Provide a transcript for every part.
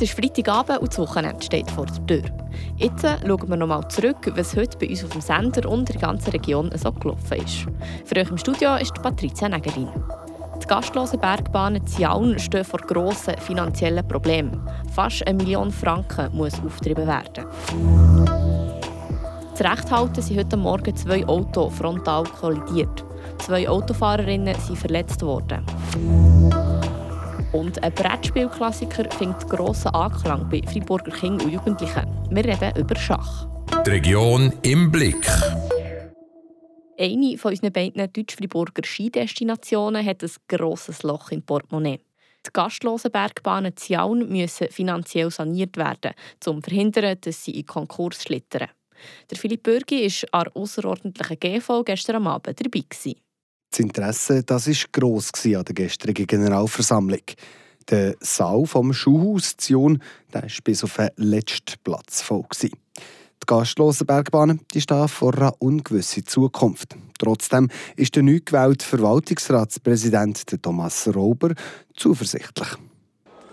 Es ist Freitagabend und das Wochenende steht vor der Tür. Jetzt schauen wir nochmal zurück, was heute bei uns auf dem Sender und der ganzen Region so gelaufen ist. Für euch im Studio ist Patricia Negerin. Die gastlosen Bergbahnen Ziaun stehen vor grossen finanziellen Problemen. Fast eine Million Franken muss aufgetrieben werden. Zu Recht halten sind heute Morgen zwei Autos frontal kollidiert. Zwei Autofahrerinnen sind verletzt worden. Und ein Brettspielklassiker findet grossen Anklang bei Freiburger Kindern und Jugendlichen. Wir reden über Schach. Die Region im Blick. Eine von unseren beiden Deutsch-Friburger Skidestinationen hat ein grosses Loch im Portemonnaie. Die gastlosen Bergbahnen Ziaun müssen finanziell saniert werden, um zu verhindern, dass sie in Konkurs schlittern. Der Philipp Bürgi war an der außerordentlichen GV gestern am Abend dabei. Gewesen. Das Interesse das war gross an der gestrigen Generalversammlung. Der Saal vom Schulhaus Zion war bis auf den letzten Platz voll. Die gastlosen Bergbahnen die stehen vor einer ungewissen Zukunft. Trotzdem ist der neu gewählte Verwaltungsratspräsident Thomas Rober zuversichtlich.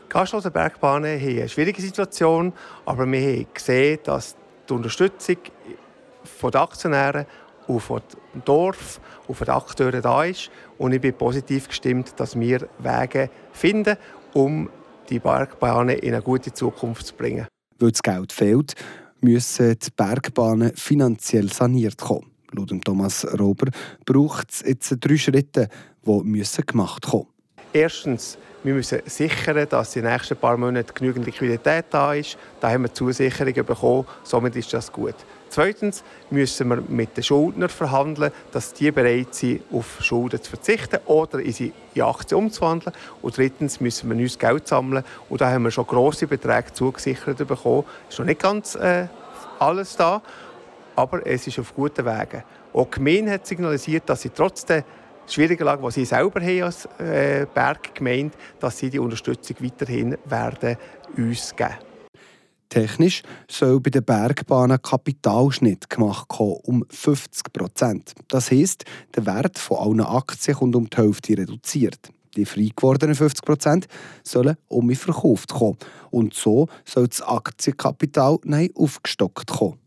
Die gastlosen Bergbahnen haben eine schwierige Situation, aber wir haben gesehen, dass die Unterstützung der Aktionäre von dem Dorf von den Akteuren da ist. Und ich bin positiv gestimmt, dass wir Wege finden, um die Bergbahnen in eine gute Zukunft zu bringen. Weil das Geld fehlt, müssen die Bergbahnen finanziell saniert kommen. Laut Thomas Rober braucht es jetzt drei Schritte, die gemacht werden Erstens, wir müssen sichern, dass in den nächsten paar Monaten genügend Liquidität da ist. Da haben wir Zusicherungen bekommen, somit ist das gut. Zweitens müssen wir mit den Schuldnern verhandeln, dass die bereit sind, auf Schulden zu verzichten oder in sie in Aktien umzuwandeln. Und drittens müssen wir neues Geld sammeln. Und da haben wir schon grosse Beträge zugesichert bekommen. Ist noch nicht ganz äh, alles da, aber es ist auf guten Wegen. Auch die Gemeinde hat signalisiert, dass sie trotz der schwierigen Lage, die sie selber haben als äh, Berggemeinde, dass sie die Unterstützung weiterhin werden uns geben Technisch soll bei den Bergbahnen Kapitalschnitt gemacht kommen, um 50 Prozent. Das heisst, der Wert von allen Aktien kommt um die Hälfte reduziert. Die frei gewordenen 50 Prozent sollen um verkauft kommen. Und so soll das Aktienkapital neu aufgestockt kommen.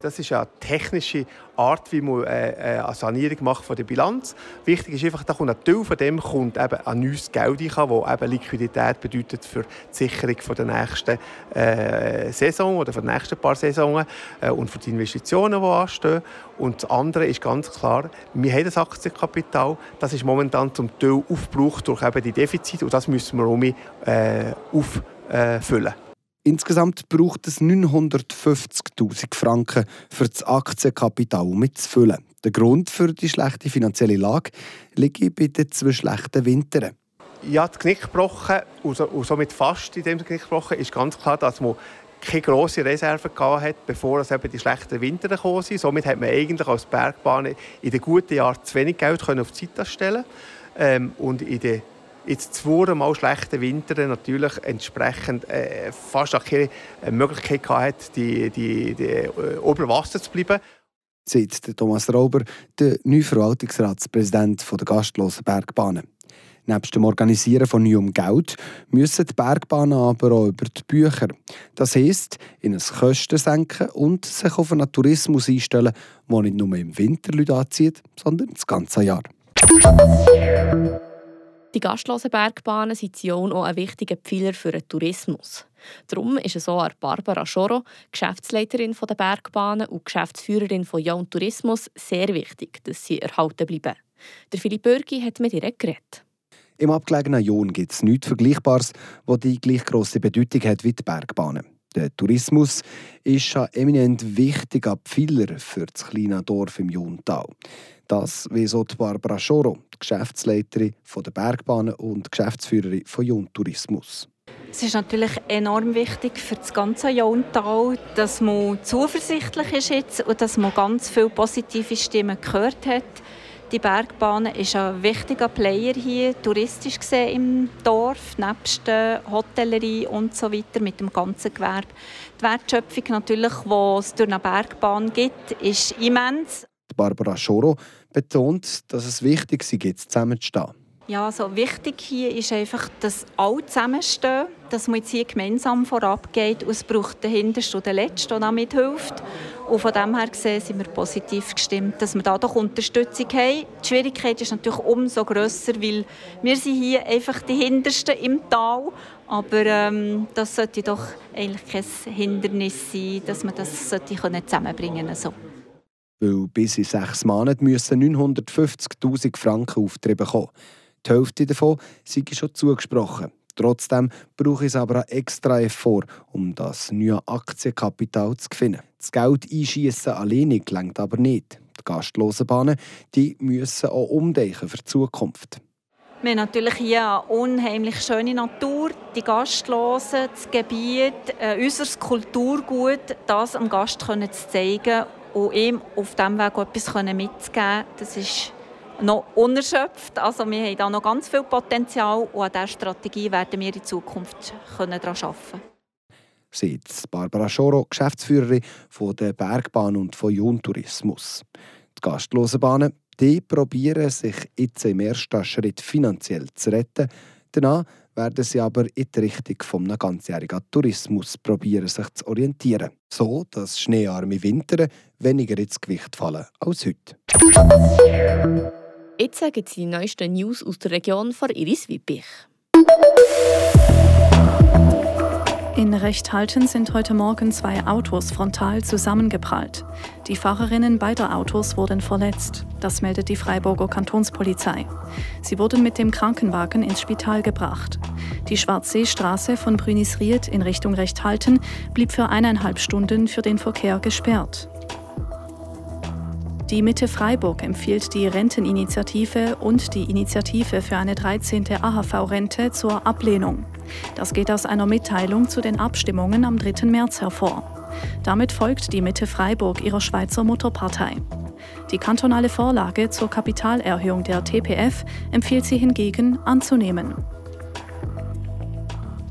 Das ist eine technische Art, wie man äh, äh, eine Sanierung macht von der Bilanz. Wichtig ist einfach, dass ein Teil von dem kommt eben ein neues Geld rein, das eben Liquidität bedeutet für die Sicherung der nächsten äh, Saison oder für die nächsten paar Saisonen und für die Investitionen, die anstehen. Und das andere ist ganz klar, wir haben das Aktienkapital, das ist momentan zum Teil aufgebraucht durch eben die Defizite und das müssen wir um äh, auffüllen. Insgesamt braucht es 950.000 Franken für das Aktienkapital mitzufüllen. Der Grund für die schlechte finanzielle Lage liegt bei den zwei schlechten Wintern. Ja, das Knick gebrochen und somit fast in dem Knick gebrochen ist ganz klar, dass man keine grosse Reserve hat, bevor es eben die schlechten Winter gekommen sind. Somit hat man eigentlich als Bergbahn in den guten Jahren zu wenig Geld auf die Seite stellen ähm, und in den jetzt zweimal schlechten Winter natürlich entsprechend äh, fast keine Möglichkeit hatte, die, die, die äh, ober Wasser zu bleiben. Sagt Thomas Rauber, der neue Verwaltungsratspräsident der gastlosen Bergbahnen. Neben dem Organisieren von neuem Geld müssen die Bergbahnen aber auch über die Bücher. Das heisst, ihnen Kosten senken und sich auf einen Tourismus einstellen, der nicht nur im Winter Leute anzieht, sondern das ganze Jahr. Die gastlosen Bergbahnen sind Sion auch ein wichtiger Pfeiler für den Tourismus. Darum ist es an Barbara Schoro, Geschäftsleiterin der Bergbahnen und Geschäftsführerin von Jon Tourismus, sehr wichtig, dass sie erhalten bleiben. Der Philipp Bürgi hat mit ihr geredet. Im abgelegenen Jon gibt es nichts Vergleichbares, das die gleich grosse Bedeutung hat wie die Bergbahnen. Der Tourismus ist ein eminent wichtiger Pfeiler für das kleine Dorf im Jontal. Das wie so Barbara Schoro, die Geschäftsleiterin der Bergbahnen und Geschäftsführerin von Jun Tourismus. Es ist natürlich enorm wichtig für das ganze Jontal, dass man zuversichtlich ist jetzt und dass man ganz viele positive Stimmen gehört hat. Die Bergbahn ist ein wichtiger Player hier, touristisch gesehen im Dorf, nebst der Hotellerie und so weiter mit dem ganzen Gewerbe. Die Wertschöpfung natürlich, die es durch eine Bergbahn gibt, ist immens. Barbara Schoro betont, dass es wichtig ist, zusammenzustehen. Ja, also wichtig hier ist einfach, dass alle zusammenstehen, dass man jetzt hier gemeinsam vorabgeht und es braucht den Hintersten und den Letzten, der da mithilft. Und von dem her gesehen sind wir positiv gestimmt, dass wir da doch Unterstützung haben. Die Schwierigkeit ist natürlich umso grösser, weil wir sind hier einfach die Hintersten im Tal. Aber ähm, das sollte doch eigentlich kein Hindernis sein, dass man das sollte zusammenbringen sollte. Weil bis in sechs Monaten müssen 950'000 Franken Aufträge kommen. Die Hälfte davon sei schon zugesprochen. Trotzdem brauche es aber einen extra Effort, um das neue Aktienkapital zu gewinnen. Das Geld einschießen alleine gelangt aber nicht. Die Gastlosenbahnen die müssen auch umdenken für die Zukunft. Wir haben natürlich hier eine unheimlich schöne Natur, die Gastlosen, das Gebiet, äh, unser Kulturgut, das dem Gast zu zeigen und ihm auf diesem Weg etwas mitzugeben. Das ist noch unerschöpft. Also wir haben da noch ganz viel Potenzial und an dieser Strategie werden wir in Zukunft daran arbeiten Sagt Barbara Schoro, Geschäftsführerin von der Bergbahn und von Jun Tourismus. Die Gastlosenbahnen die probieren sich jetzt im ersten Schritt finanziell zu retten. Danach werden sie aber in die Richtung eines ganzjährigen Tourismus probieren, sich zu orientieren. So, dass schneearme Winter weniger ins Gewicht fallen als heute. Jetzt gibt es die neuesten News aus der Region von Iris Wippich. In Rechthalten sind heute Morgen zwei Autos frontal zusammengeprallt. Die Fahrerinnen beider Autos wurden verletzt. Das meldet die Freiburger Kantonspolizei. Sie wurden mit dem Krankenwagen ins Spital gebracht. Die Schwarzseestraße von Brünisried in Richtung Rechthalten blieb für eineinhalb Stunden für den Verkehr gesperrt. Die Mitte Freiburg empfiehlt die Renteninitiative und die Initiative für eine 13. AHV-Rente zur Ablehnung. Das geht aus einer Mitteilung zu den Abstimmungen am 3. März hervor. Damit folgt die Mitte Freiburg ihrer Schweizer Mutterpartei. Die kantonale Vorlage zur Kapitalerhöhung der TPF empfiehlt sie hingegen anzunehmen.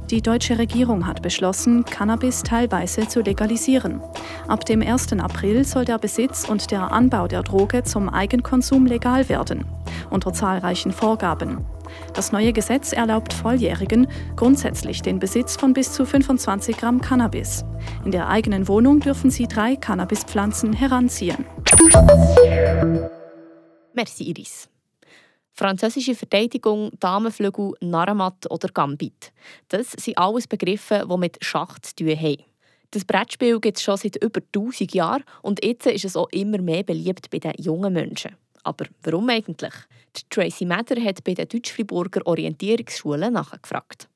Die deutsche Regierung hat beschlossen, Cannabis teilweise zu legalisieren. Ab dem 1. April soll der Besitz und der Anbau der Droge zum Eigenkonsum legal werden, unter zahlreichen Vorgaben. Das neue Gesetz erlaubt Volljährigen grundsätzlich den Besitz von bis zu 25 Gramm Cannabis. In der eigenen Wohnung dürfen sie drei Cannabispflanzen heranziehen. Merci, Iris. Französische Verteidigung, Damenflügel, Narrenmatt oder Gambit. Das sind alles Begriffe, die mit Schach zu tun haben. Das Brettspiel gibt es schon seit über 1000 Jahren und jetzt ist es auch immer mehr beliebt bei den jungen Menschen. Aber warum eigentlich? Tracy Mather hat bei den Deutsch-Friburger Orientierungsschulen nachgefragt.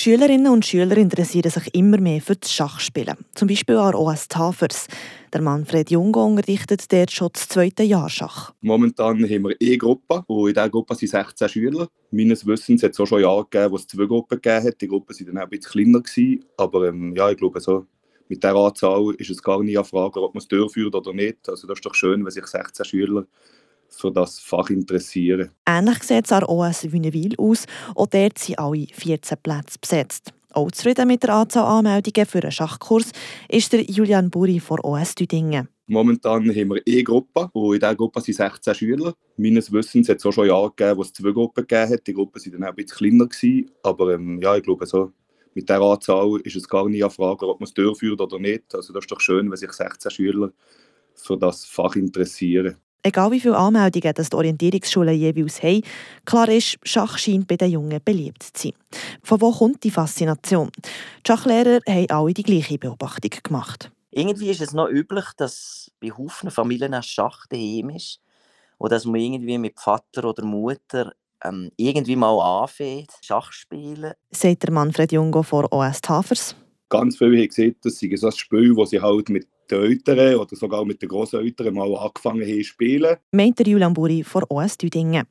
Schülerinnen und Schüler interessieren sich immer mehr für das Schachspielen. Zum Beispiel an OS Tafers. Der Manfred Jungo unterrichtet dort schon das zweite Jahr Schach. Momentan haben wir eine Gruppe und in dieser Gruppe sind 16 Schüler. Meines Wissens hat es auch schon Jahre gegeben, wo es zwei Gruppen gegeben hat. Die Gruppen waren dann auch ein bisschen kleiner. Gewesen. Aber ähm, ja, ich glaube, so mit dieser Anzahl ist es gar nicht eine Frage, ob man es durchführt oder nicht. Also das ist doch schön, wenn sich 16 Schüler für das Fach interessieren. Ähnlich sieht es an OS Wünnewil aus. Auch dort sind alle 14 Plätze besetzt. Auch zufrieden mit der Anzahl Anmeldungen für einen Schachkurs ist der Julian Buri von OS Düdingen. Momentan haben wir eine Gruppe und in dieser Gruppe sind 16 Schüler. Meines Wissens hat es auch schon Jahre gegeben, wo es zwei Gruppen gegeben hat. Die Gruppen waren dann auch ein bisschen kleiner. Gewesen. Aber ähm, ja, ich glaube, so mit dieser Anzahl ist es gar nicht eine Frage, ob man es durchführt oder nicht. Also das ist doch schön, wenn sich 16 Schüler für das Fach interessieren. Egal wie viele Anmeldungen das die Orientierungsschulen jeweils haben, klar ist, Schach scheint bei den Jungen beliebt zu sein. Von wo kommt die Faszination? Die Schachlehrer haben alle die gleiche Beobachtung gemacht. Irgendwie ist es noch üblich, dass bei Haufen Familien ein Schach daheim ist und dass man irgendwie mit Vater oder Mutter ähm, irgendwie mal anfängt, Schach spielen. Sagt der Manfred Jungo von OS Tafers. Ganz viele haben gesehen, dass sie so ein Spiel, das sie halt mit den Eltern oder sogar mit den Großeltern mal angefangen haben zu spielen. Meint der Julian Buri von OS Düdingen.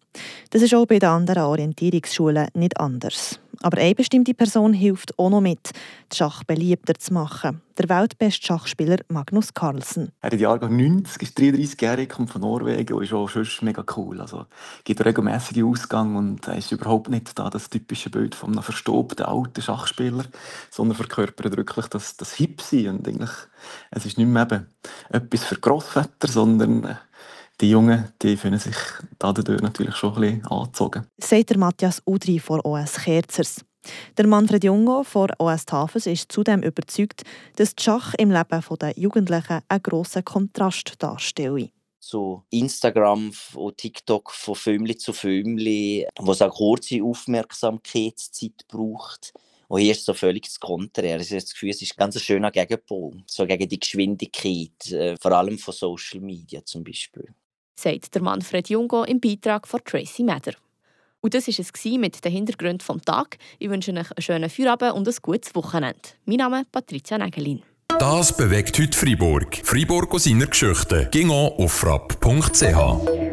Das ist auch bei den anderen Orientierungsschulen nicht anders. Aber eine bestimmte Person hilft auch noch mit, das Schach beliebter zu machen. Der weltbeste Schachspieler Magnus Carlsen. Er ist Jahrgang 90, ist 33-jährig, kommt von Norwegen und ist auch schon mega cool. Also gibt regelmäßige Ausgang und er ist überhaupt nicht da das typische Bild von einem verstobten alten Schachspieler, sondern verkörpert wirklich das, das Hip-Sein. Und eigentlich, es ist nicht mehr eben etwas für Großväter, sondern die Jungen die fühlen sich dadurch natürlich schon ein bisschen angezogen. Sagt der Matthias Udri von OS Kerzers. Der Manfred Jungo von OS Tafels ist zudem überzeugt, dass die Schach im Leben der Jugendlichen einen grossen Kontrast darstelle. So Instagram und TikTok von Filmli zu Filmli, wo es auch kurze Aufmerksamkeitszeit braucht. Und hier ist so völlig das Konträr. Ich habe das Gefühl, es ist ganz ein schöner Gegenpol. So gegen die Geschwindigkeit, äh, vor allem von Social Media zum Beispiel. Sagt der Manfred Jungo im Beitrag von Tracy Mather. Und das war es mit den Hintergründen des Tages. Ich wünsche euch einen schönen Feierabend und ein gutes Wochenende. Mein Name ist Patricia Nägelin. Das bewegt heute Freiburg. Freiburg aus seiner Geschichte. Ging auf frapp.ch.